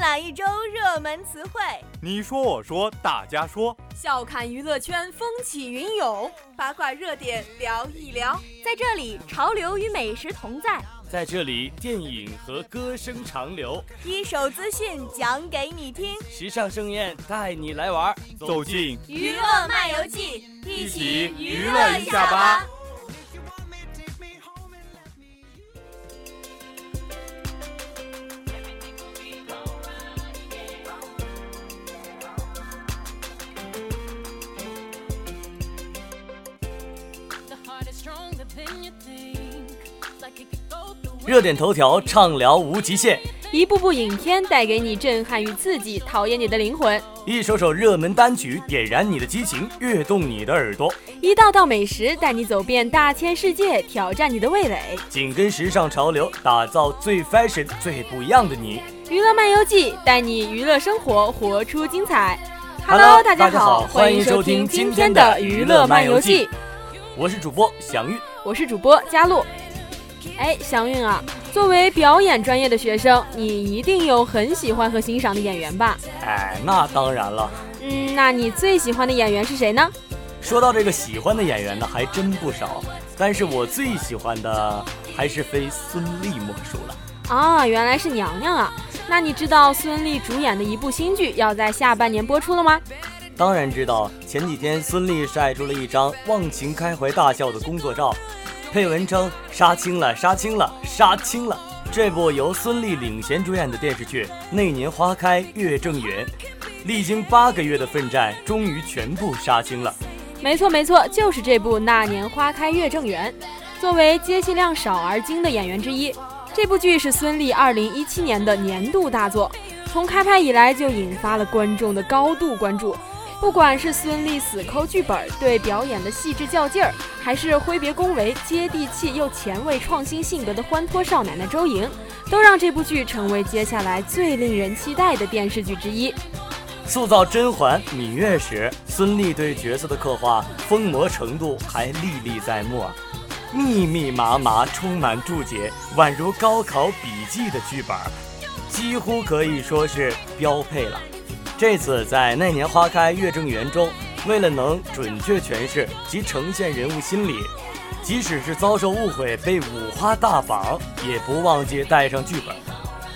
览一周热门词汇，你说我说大家说，笑看娱乐圈风起云涌，八卦热点聊一聊，在这里潮流与美食同在，在这里电影和歌声长流，一手资讯讲给你听，时尚盛宴带你来玩，走进娱乐漫游记，一起娱乐一下吧。热点头条畅聊无极限，一部部影片带给你震撼与刺激，考验你的灵魂；一首首热门单曲点燃你的激情，跃动你的耳朵；一道道美食带你走遍大千世界，挑战你的味蕾。紧跟时尚潮流，打造最 fashion、最不一样的你。娱乐漫游记带你娱乐生活，活出精彩。Hello，大家好，欢迎收听今天的娱乐漫游记。我是主播祥玉，我是主播佳璐。哎，祥运啊，作为表演专业的学生，你一定有很喜欢和欣赏的演员吧？哎，那当然了。嗯，那你最喜欢的演员是谁呢？说到这个喜欢的演员呢，还真不少。但是我最喜欢的还是非孙俪莫属了。啊，原来是娘娘啊！那你知道孙俪主演的一部新剧要在下半年播出了吗？当然知道。前几天孙俪晒出了一张忘情开怀大笑的工作照。配文称：“杀青了，杀青了，杀青了！”这部由孙俪领衔主演的电视剧《那年花开月正圆》，历经八个月的奋战，终于全部杀青了。没错，没错，就是这部《那年花开月正圆》。作为接戏量少而精的演员之一，这部剧是孙俪2017年的年度大作，从开拍以来就引发了观众的高度关注。不管是孙俪死抠剧本，对表演的细致较劲儿，还是挥别恭维、接地气又前卫创新性格的欢脱少奶奶周莹，都让这部剧成为接下来最令人期待的电视剧之一。塑造甄嬛、芈月时，孙俪对角色的刻画疯魔程度还历历在目，密密麻麻、充满注解，宛如高考笔记的剧本，几乎可以说是标配了。这次在《那年花开月正圆》中，为了能准确诠释及呈现人物心理，即使是遭受误会被五花大绑，也不忘记带上剧本。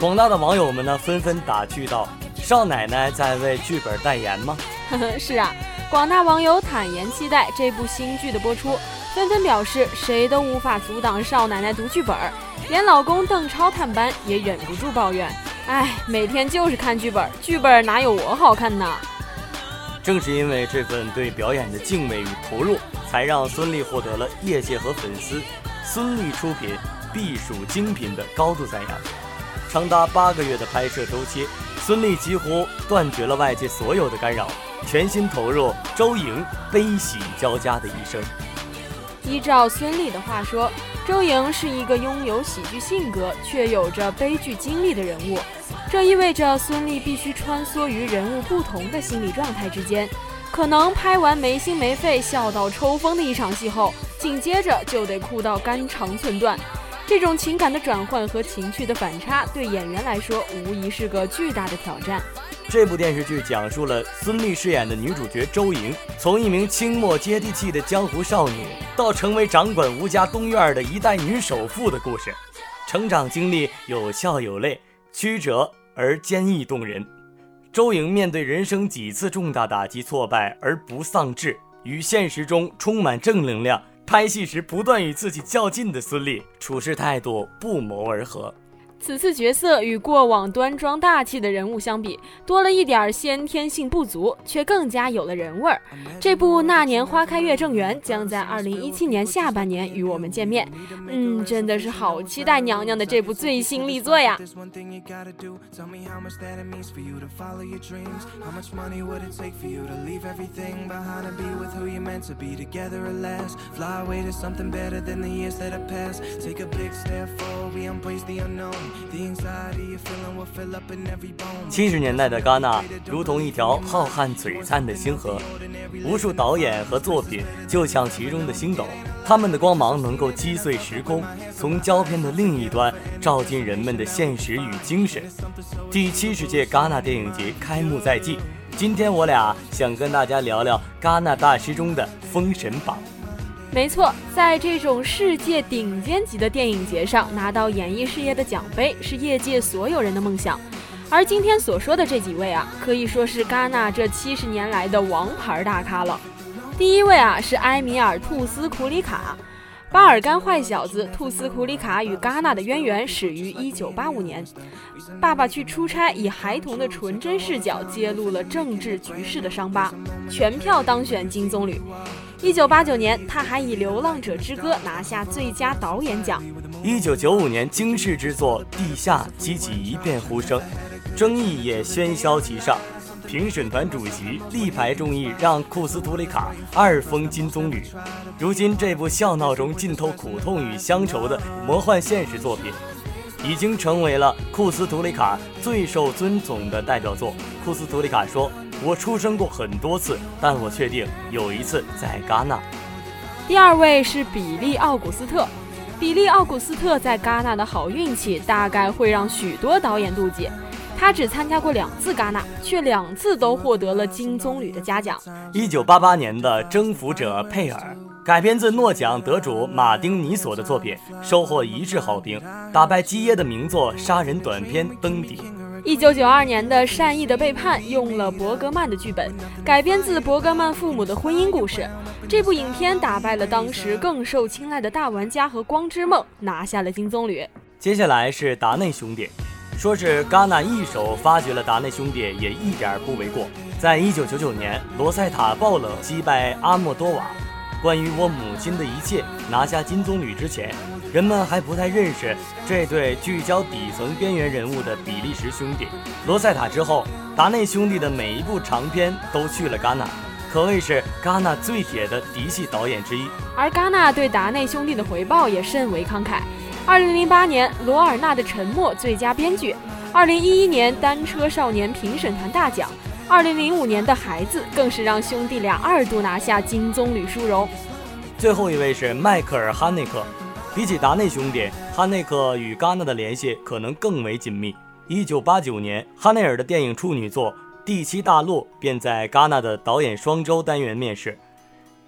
广大的网友们呢，纷纷打趣道：“少奶奶在为剧本代言吗？”呵呵，是啊，广大网友坦言期待这部新剧的播出，纷纷表示谁都无法阻挡少奶奶读剧本，连老公邓超探班也忍不住抱怨。哎，每天就是看剧本，剧本哪有我好看呢？正是因为这份对表演的敬畏与投入，才让孙俪获得了业界和粉丝“孙俪出品必属精品”的高度赞扬。长达八个月的拍摄周期，孙俪几乎断绝了外界所有的干扰，全心投入周莹悲喜交加的一生。依照孙俪的话说。周莹是一个拥有喜剧性格却有着悲剧经历的人物，这意味着孙俪必须穿梭于人物不同的心理状态之间，可能拍完没心没肺、笑到抽风的一场戏后，紧接着就得哭到肝肠寸断。这种情感的转换和情绪的反差，对演员来说无疑是个巨大的挑战。这部电视剧讲述了孙俪饰演的女主角周莹，从一名清末接地气的江湖少女，到成为掌管吴家东院的一代女首富的故事。成长经历有笑有泪，曲折而坚毅动人。周莹面对人生几次重大打击挫败而不丧志，与现实中充满正能量。拍戏时不断与自己较劲的孙俪，处事态度不谋而合。此次角色与过往端庄大气的人物相比，多了一点先天性不足，却更加有了人味儿。这部《那年花开月正圆》将在二零一七年下半年与我们见面。嗯，真的是好期待娘娘的这部最新力作呀！七十年代的戛纳如同一条浩瀚璀璨的星河，无数导演和作品就像其中的星斗，他们的光芒能够击碎时空，从胶片的另一端照进人们的现实与精神。第七十届戛纳电影节开幕在即，今天我俩想跟大家聊聊戛纳大师中的《封神榜》。没错，在这种世界顶尖级的电影节上拿到演艺事业的奖杯，是业界所有人的梦想。而今天所说的这几位啊，可以说是戛纳这七十年来的王牌大咖了。第一位啊，是埃米尔·兔斯库里卡，巴尔干坏小子兔斯库里卡与戛纳的渊源始于一九八五年，爸爸去出差，以孩童的纯真视角揭露了政治局势的伤疤，全票当选金棕榈。一九八九年，他还以《流浪者之歌》拿下最佳导演奖。一九九五年，惊世之作《地下》激起一片呼声，争议也喧嚣其上。评审团主席力排众议，让库斯图里卡二封金棕榈。如今，这部笑闹中浸透苦痛与乡愁的魔幻现实作品，已经成为了库斯图里卡最受尊崇的代表作。库斯图里卡说。我出生过很多次，但我确定有一次在戛纳。第二位是比利·奥古斯特。比利·奥古斯特在戛纳的好运气，大概会让许多导演妒忌。他只参加过两次戛纳，却两次都获得了金棕榈的嘉奖。一九八八年的《征服者佩尔》改编自诺奖得主马丁·尼索的作品，收获一致好评，打败基耶的名作《杀人短片》登顶。一九九二年的《善意的背叛》用了伯格曼的剧本，改编自伯格曼父母的婚姻故事。这部影片打败了当时更受青睐的大玩家和光之梦，拿下了金棕榈。接下来是达内兄弟，说是戛纳一手发掘了达内兄弟也一点不为过。在一九九九年，罗塞塔·爆冷击败阿莫多瓦，《关于我母亲的一切》拿下金棕榈之前。人们还不太认识这对聚焦底层边缘人物的比利时兄弟。罗塞塔之后，达内兄弟的每一部长片都去了戛纳，可谓是戛纳最铁的嫡系导演之一。而戛纳对达内兄弟的回报也甚为慷慨。二零零八年，罗尔纳的《沉默》最佳编剧；二零一一年，《单车少年》评审团大奖；二零零五年的《孩子》更是让兄弟俩二度拿下金棕榈殊荣。最后一位是迈克尔·哈内克。比起达内兄弟，哈内克与戛纳的联系可能更为紧密。一九八九年，哈内尔的电影处女作《第七大陆》便在戛纳的导演双周单元面世。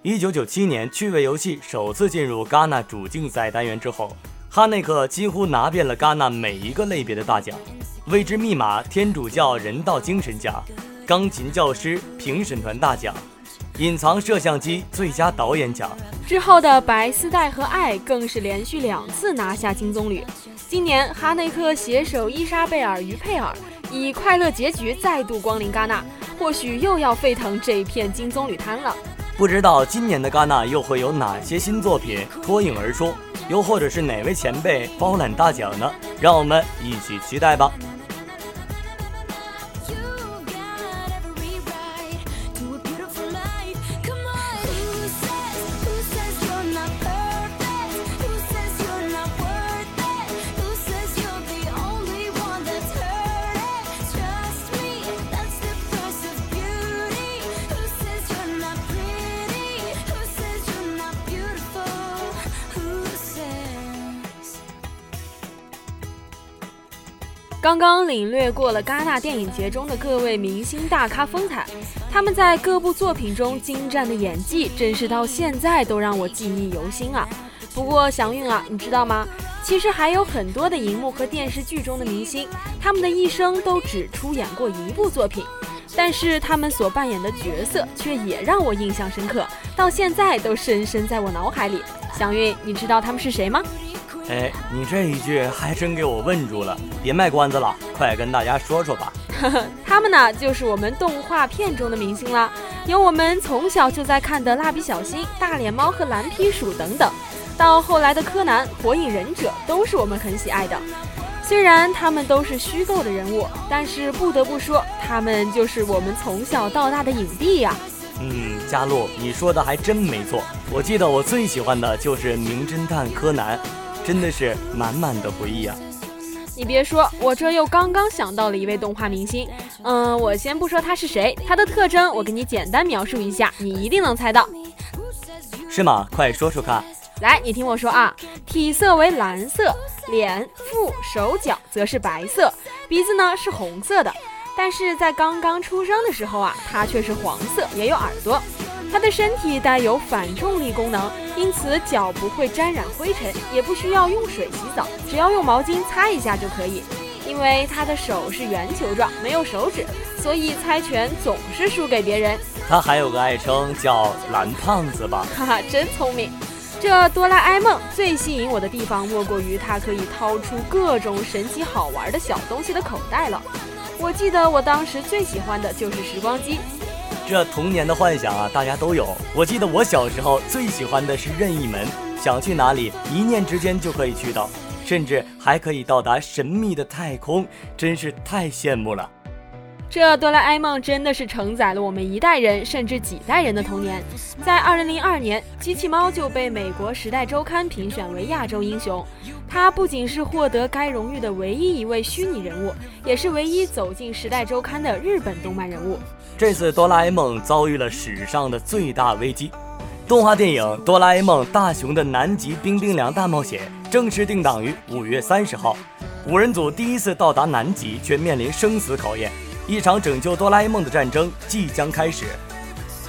一九九七年，《趣味游戏》首次进入戛纳主竞赛单元之后，哈内克几乎拿遍了戛纳每一个类别的大奖：未知密码天主教人道精神奖、钢琴教师评审团大奖。隐藏摄像机最佳导演奖之后的《白丝带》和《爱》更是连续两次拿下金棕榈。今年哈内克携手伊莎贝尔·于佩尔，以快乐结局再度光临戛纳，或许又要沸腾这片金棕榈滩了。不知道今年的戛纳又会有哪些新作品脱颖而出，又或者是哪位前辈包揽大奖呢？让我们一起期待吧。刚刚领略过了戛纳电影节中的各位明星大咖风采，他们在各部作品中精湛的演技，真是到现在都让我记忆犹新啊！不过祥韵啊，你知道吗？其实还有很多的荧幕和电视剧中的明星，他们的一生都只出演过一部作品，但是他们所扮演的角色却也让我印象深刻，到现在都深深在我脑海里。祥韵，你知道他们是谁吗？哎，你这一句还真给我问住了，别卖关子了，快跟大家说说吧。他们呢，就是我们动画片中的明星了，有我们从小就在看的《蜡笔小新》《大脸猫》和《蓝皮鼠》等等，到后来的《柯南》《火影忍者》都是我们很喜爱的。虽然他们都是虚构的人物，但是不得不说，他们就是我们从小到大的影帝呀。嗯，佳璐，你说的还真没错。我记得我最喜欢的就是《名侦探柯南》。真的是满满的回忆啊！你别说，我这又刚刚想到了一位动画明星。嗯，我先不说他是谁，他的特征我给你简单描述一下，你一定能猜到。是吗？快说说看。来，你听我说啊，体色为蓝色，脸、腹、手脚则是白色，鼻子呢是红色的。但是在刚刚出生的时候啊，它却是黄色，也有耳朵。它的身体带有反重力功能，因此脚不会沾染灰尘，也不需要用水洗澡，只要用毛巾擦一下就可以。因为他的手是圆球状，没有手指，所以猜拳总是输给别人。他还有个爱称叫“蓝胖子”吧？哈哈，真聪明。这哆啦 A 梦最吸引我的地方，莫过于它可以掏出各种神奇好玩的小东西的口袋了。我记得我当时最喜欢的就是时光机。这童年的幻想啊，大家都有。我记得我小时候最喜欢的是任意门，想去哪里，一念之间就可以去到，甚至还可以到达神秘的太空，真是太羡慕了。这哆啦 A 梦真的是承载了我们一代人甚至几代人的童年。在2002年，机器猫就被美国《时代周刊》评选为亚洲英雄。它不仅是获得该荣誉的唯一一位虚拟人物，也是唯一走进《时代周刊》的日本动漫人物。这次哆啦 A 梦遭遇了史上的最大危机，动画电影《哆啦 A 梦：大雄的南极冰冰凉大冒险》正式定档于五月三十号。五人组第一次到达南极，却面临生死考验。一场拯救哆啦 A 梦的战争即将开始。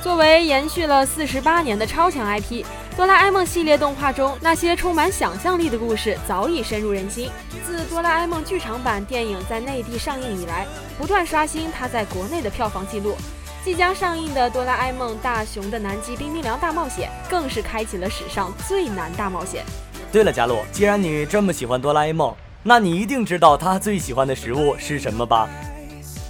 作为延续了四十八年的超强 IP，哆啦 A 梦系列动画中那些充满想象力的故事早已深入人心。自哆啦 A 梦剧场版电影在内地上映以来，不断刷新它在国内的票房纪录。即将上映的《哆啦 A 梦：大雄的南极冰冰凉大冒险》更是开启了史上最难大冒险。对了，佳璐，既然你这么喜欢哆啦 A 梦，那你一定知道他最喜欢的食物是什么吧？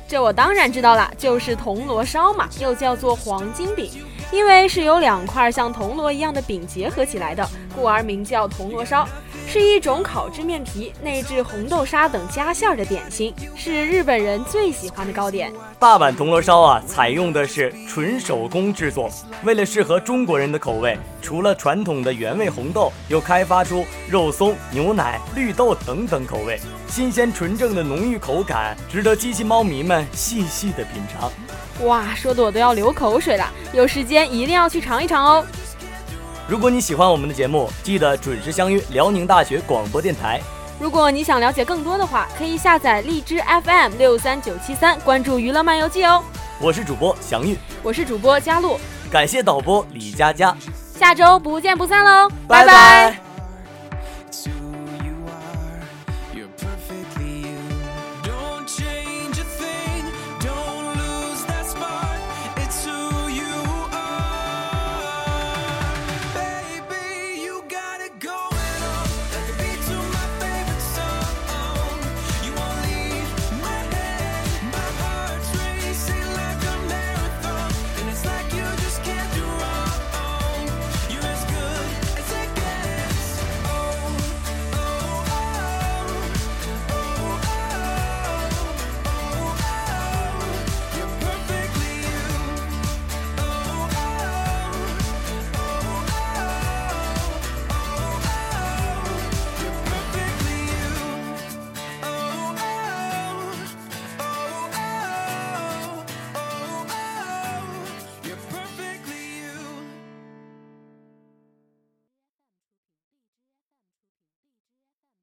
这我当然知道了，就是铜锣烧嘛，又叫做黄金饼，因为是由两块像铜锣一样的饼结合起来的，故而名叫铜锣烧。是一种烤制面皮、内置红豆沙等加馅儿的点心，是日本人最喜欢的糕点。大阪铜锣烧啊，采用的是纯手工制作。为了适合中国人的口味，除了传统的原味红豆，又开发出肉松、牛奶、绿豆等等口味，新鲜纯正的浓郁口感，值得机器猫迷们细细的品尝。哇，说的我都要流口水了，有时间一定要去尝一尝哦。如果你喜欢我们的节目，记得准时相约辽宁大学广播电台。如果你想了解更多的话，可以下载荔枝 FM 六三九七三，关注娱乐漫游记哦。我是主播祥玉，我是主播佳璐，感谢导播李佳佳，下周不见不散喽，拜拜。